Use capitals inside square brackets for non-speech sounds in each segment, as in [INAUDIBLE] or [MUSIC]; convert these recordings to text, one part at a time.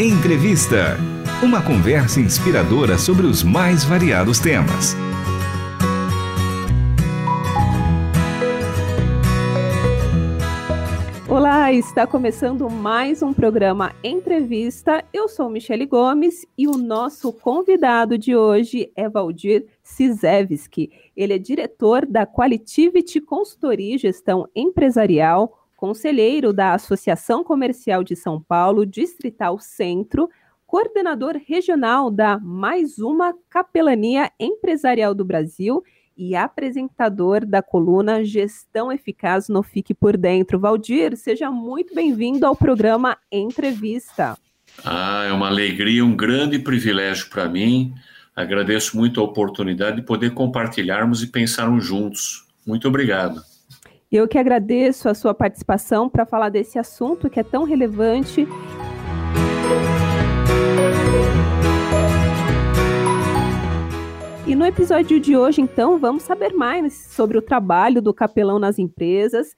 Entrevista. Uma conversa inspiradora sobre os mais variados temas. Olá, está começando mais um programa Entrevista. Eu sou Michele Gomes e o nosso convidado de hoje é Valdir Cizevski. Ele é diretor da Qualitivity Consultoria e Gestão Empresarial, conselheiro da Associação Comercial de São Paulo, Distrital Centro, coordenador regional da Mais Uma Capelania Empresarial do Brasil e apresentador da coluna Gestão Eficaz no Fique por Dentro. Valdir, seja muito bem-vindo ao programa Entrevista. Ah, é uma alegria, um grande privilégio para mim. Agradeço muito a oportunidade de poder compartilharmos e pensarmos juntos. Muito obrigado. Eu que agradeço a sua participação para falar desse assunto que é tão relevante. E no episódio de hoje, então, vamos saber mais sobre o trabalho do capelão nas empresas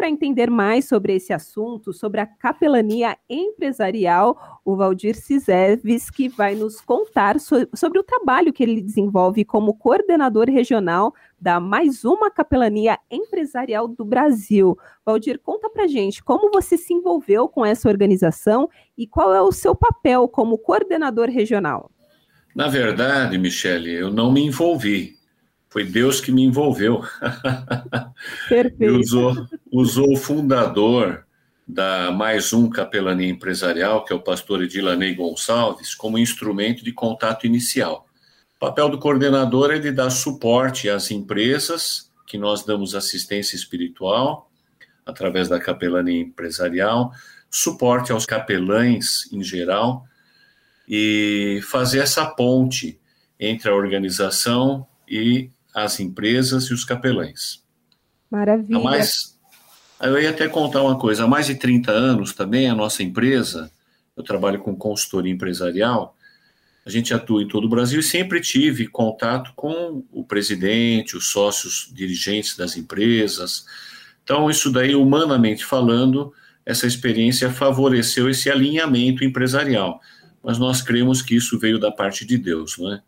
para entender mais sobre esse assunto, sobre a capelania empresarial, o Valdir que vai nos contar so sobre o trabalho que ele desenvolve como coordenador regional da mais uma capelania empresarial do Brasil. Valdir, conta para gente como você se envolveu com essa organização e qual é o seu papel como coordenador regional. Na verdade, Michele, eu não me envolvi. Foi Deus que me envolveu. [LAUGHS] Perfeito. usou, usou o fundador da Mais Um Capelania Empresarial, que é o pastor Edilanei Gonçalves, como instrumento de contato inicial. O papel do coordenador é de dar suporte às empresas, que nós damos assistência espiritual, através da capelania empresarial, suporte aos capelães em geral, e fazer essa ponte entre a organização e as empresas e os capelães. Maravilha. Há mais, eu ia até contar uma coisa, há mais de 30 anos também a nossa empresa, eu trabalho com consultoria empresarial, a gente atua em todo o Brasil e sempre tive contato com o presidente, os sócios dirigentes das empresas. Então, isso daí, humanamente falando, essa experiência favoreceu esse alinhamento empresarial. Mas nós cremos que isso veio da parte de Deus, não é?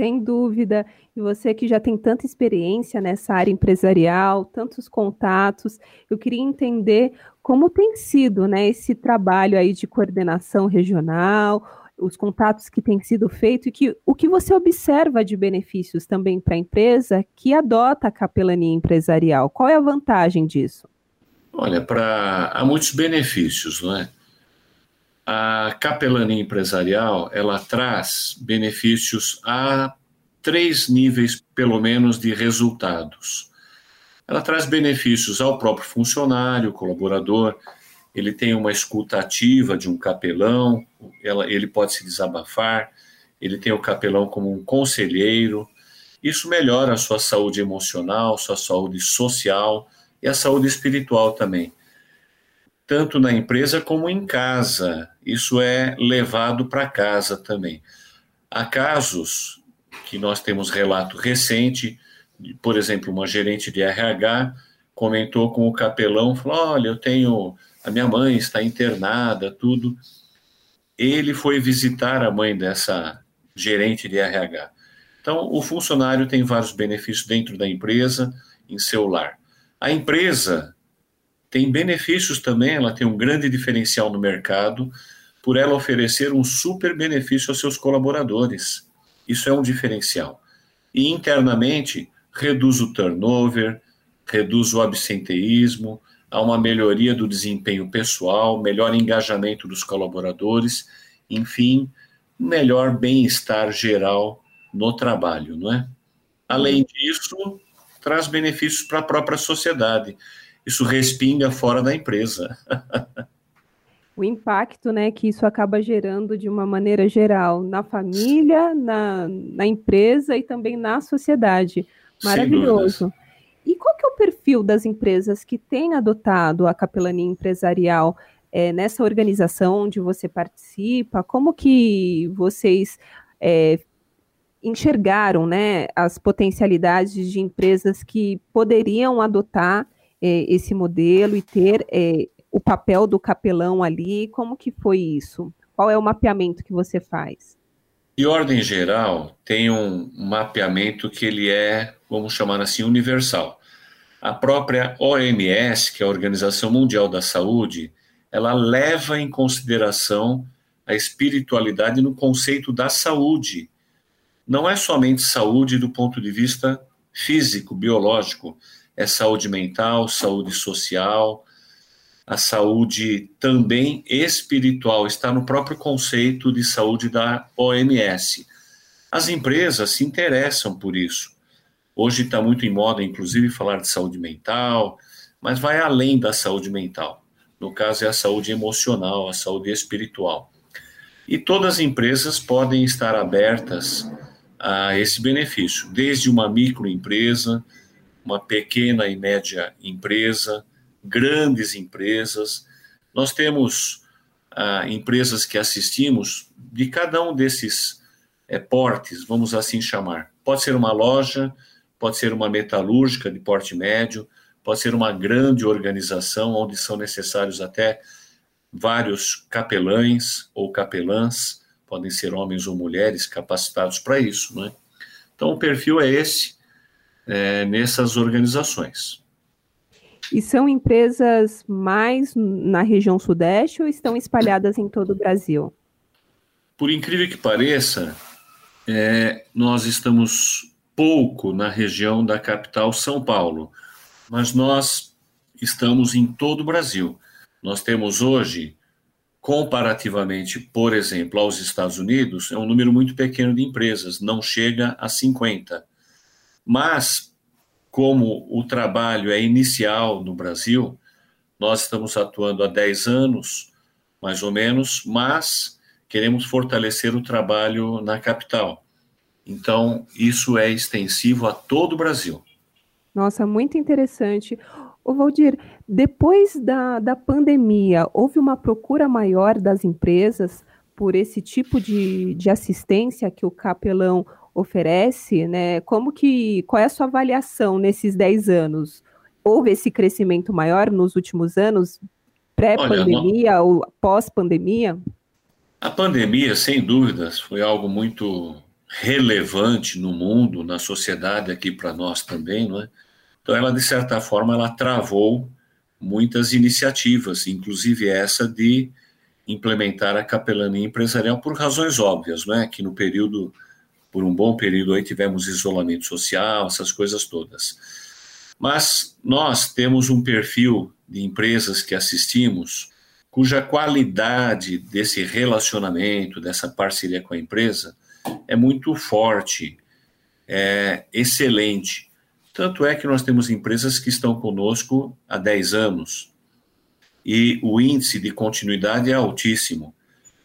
Sem dúvida. E você que já tem tanta experiência nessa área empresarial, tantos contatos, eu queria entender como tem sido né, esse trabalho aí de coordenação regional, os contatos que têm sido feitos e que, o que você observa de benefícios também para a empresa que adota a capelania empresarial. Qual é a vantagem disso? Olha, para há muitos benefícios, não é? A capelania empresarial ela traz benefícios a três níveis, pelo menos, de resultados. Ela traz benefícios ao próprio funcionário, colaborador, ele tem uma escuta ativa de um capelão, ela, ele pode se desabafar, ele tem o capelão como um conselheiro. Isso melhora a sua saúde emocional, sua saúde social e a saúde espiritual também. Tanto na empresa como em casa. Isso é levado para casa também. Há casos que nós temos relato recente, por exemplo, uma gerente de RH comentou com o capelão, falou, olha, eu tenho, a minha mãe está internada, tudo. Ele foi visitar a mãe dessa gerente de RH. Então, o funcionário tem vários benefícios dentro da empresa, em seu lar. A empresa tem benefícios também, ela tem um grande diferencial no mercado por ela oferecer um super benefício aos seus colaboradores. Isso é um diferencial. E internamente, reduz o turnover, reduz o absenteísmo, há uma melhoria do desempenho pessoal, melhor engajamento dos colaboradores, enfim, melhor bem-estar geral no trabalho, não é? Além disso, traz benefícios para a própria sociedade. Isso respinga fora da empresa. o impacto né, que isso acaba gerando de uma maneira geral na família, na, na empresa e também na sociedade. Maravilhoso. E qual que é o perfil das empresas que têm adotado a capelania empresarial é, nessa organização onde você participa? Como que vocês é, enxergaram né, as potencialidades de empresas que poderiam adotar é, esse modelo e ter é, o papel do capelão ali? Como que foi isso? Qual é o mapeamento que você faz? De ordem geral, tem um mapeamento que ele é, vamos chamar assim, universal. A própria OMS, que é a Organização Mundial da Saúde, ela leva em consideração a espiritualidade no conceito da saúde. Não é somente saúde do ponto de vista físico, biológico, é saúde mental, saúde social, a saúde também espiritual, está no próprio conceito de saúde da OMS. As empresas se interessam por isso. Hoje está muito em moda, inclusive, falar de saúde mental, mas vai além da saúde mental. No caso, é a saúde emocional, a saúde espiritual. E todas as empresas podem estar abertas a esse benefício, desde uma microempresa, uma pequena e média empresa, grandes empresas. Nós temos ah, empresas que assistimos de cada um desses é, portes, vamos assim chamar. Pode ser uma loja, pode ser uma metalúrgica de porte médio, pode ser uma grande organização onde são necessários até vários capelães ou capelãs, podem ser homens ou mulheres capacitados para isso, né? Então o perfil é esse é, nessas organizações. E são empresas mais na região sudeste ou estão espalhadas em todo o Brasil? Por incrível que pareça, é, nós estamos pouco na região da capital São Paulo, mas nós estamos em todo o Brasil. Nós temos hoje, comparativamente, por exemplo, aos Estados Unidos, é um número muito pequeno de empresas, não chega a 50. Mas, como o trabalho é inicial no Brasil, nós estamos atuando há 10 anos, mais ou menos, mas queremos fortalecer o trabalho na capital. Então, isso é extensivo a todo o Brasil. Nossa, muito interessante. Ô Valdir, depois da, da pandemia, houve uma procura maior das empresas por esse tipo de, de assistência que o capelão oferece, né? Como que, qual é a sua avaliação nesses 10 anos? Houve esse crescimento maior nos últimos anos, pré-pandemia ou pós-pandemia? A pandemia, sem dúvidas, foi algo muito relevante no mundo, na sociedade aqui para nós também, não é? Então ela de certa forma ela travou muitas iniciativas, inclusive essa de implementar a capelania empresarial por razões óbvias, não é? Que no período por um bom período aí tivemos isolamento social, essas coisas todas. Mas nós temos um perfil de empresas que assistimos cuja qualidade desse relacionamento, dessa parceria com a empresa, é muito forte, é excelente. Tanto é que nós temos empresas que estão conosco há 10 anos e o índice de continuidade é altíssimo.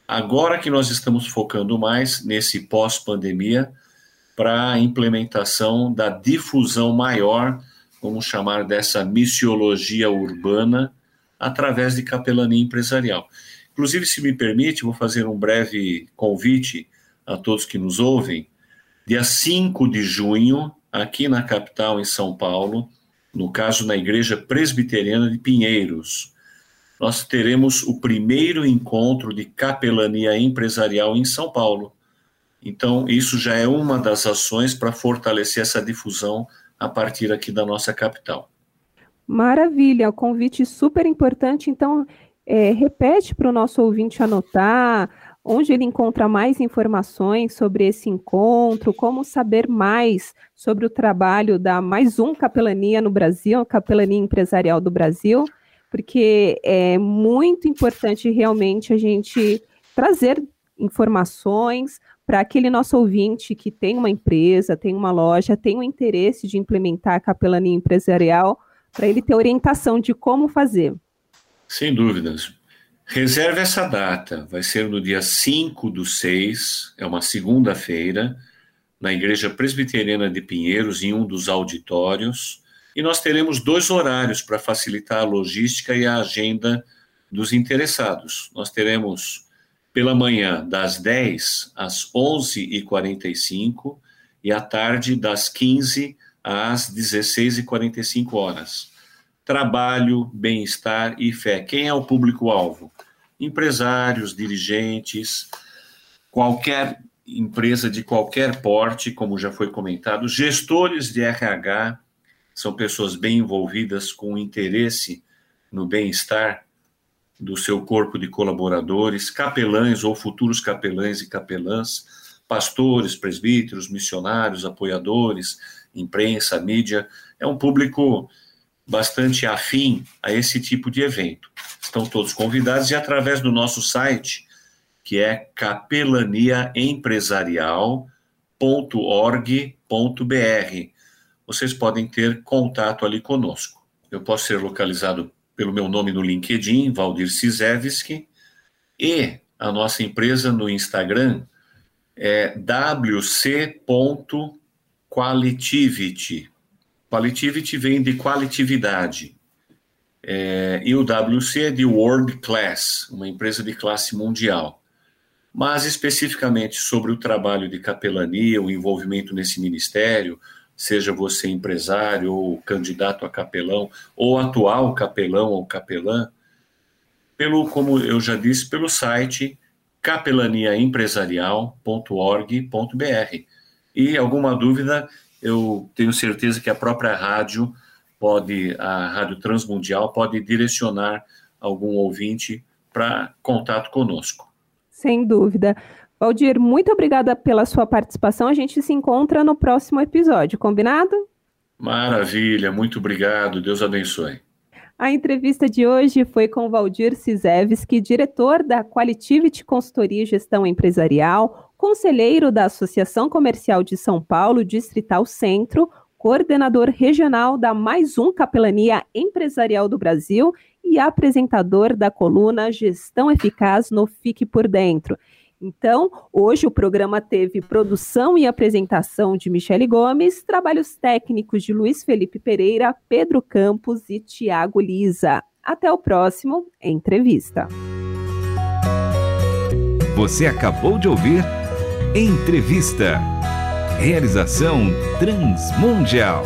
Agora que nós estamos focando mais nesse pós-pandemia para a implementação da difusão maior, vamos chamar dessa missiologia urbana, através de capelania empresarial. Inclusive, se me permite, vou fazer um breve convite a todos que nos ouvem. Dia 5 de junho, aqui na capital, em São Paulo, no caso na Igreja Presbiteriana de Pinheiros, nós teremos o primeiro encontro de capelania empresarial em São Paulo. Então, isso já é uma das ações para fortalecer essa difusão a partir aqui da nossa capital. Maravilha, convite super importante. Então, é, repete para o nosso ouvinte anotar onde ele encontra mais informações sobre esse encontro, como saber mais sobre o trabalho da mais um capelania no Brasil, a capelania empresarial do Brasil, porque é muito importante realmente a gente trazer informações para aquele nosso ouvinte que tem uma empresa, tem uma loja, tem o interesse de implementar a capelania empresarial, para ele ter orientação de como fazer. Sem dúvidas. Reserve essa data, vai ser no dia 5 do 6, é uma segunda-feira, na Igreja Presbiteriana de Pinheiros, em um dos auditórios, e nós teremos dois horários para facilitar a logística e a agenda dos interessados. Nós teremos pela manhã, das 10 às 11h45, e à tarde, das 15 às 16h45 horas. Trabalho, bem-estar e fé. Quem é o público-alvo? empresários, dirigentes, qualquer empresa de qualquer porte, como já foi comentado, gestores de RH, são pessoas bem envolvidas com interesse no bem-estar do seu corpo de colaboradores, capelães ou futuros capelães e capelãs, pastores, presbíteros, missionários, apoiadores, imprensa, mídia. É um público bastante afim a esse tipo de evento. Estão todos convidados e através do nosso site, que é capelaniaempresarial.org.br, vocês podem ter contato ali conosco. Eu posso ser localizado pelo meu nome no LinkedIn, Valdir Cisevski, e a nossa empresa no Instagram é wc.qualitivity. Qualitivity vem de qualitividade. É, e o WC é de World Class, uma empresa de classe mundial. Mas especificamente sobre o trabalho de capelania, o envolvimento nesse ministério, seja você empresário ou candidato a capelão, ou atual capelão ou capelã, pelo, como eu já disse, pelo site capelaniaempresarial.org.br. E alguma dúvida, eu tenho certeza que a própria rádio pode, a Rádio Transmundial pode direcionar algum ouvinte para contato conosco. Sem dúvida. Valdir, muito obrigada pela sua participação. A gente se encontra no próximo episódio, combinado? Maravilha, muito obrigado. Deus abençoe. A entrevista de hoje foi com Valdir Cisevski, diretor da Qualitivity Consultoria e Gestão Empresarial, conselheiro da Associação Comercial de São Paulo, Distrital Centro, coordenador regional da Mais Um Capelania Empresarial do Brasil e apresentador da coluna Gestão Eficaz no Fique por Dentro. Então, hoje o programa teve produção e apresentação de Michele Gomes, trabalhos técnicos de Luiz Felipe Pereira, Pedro Campos e Tiago Lisa. Até o próximo Entrevista. Você acabou de ouvir Entrevista. Realização Transmundial.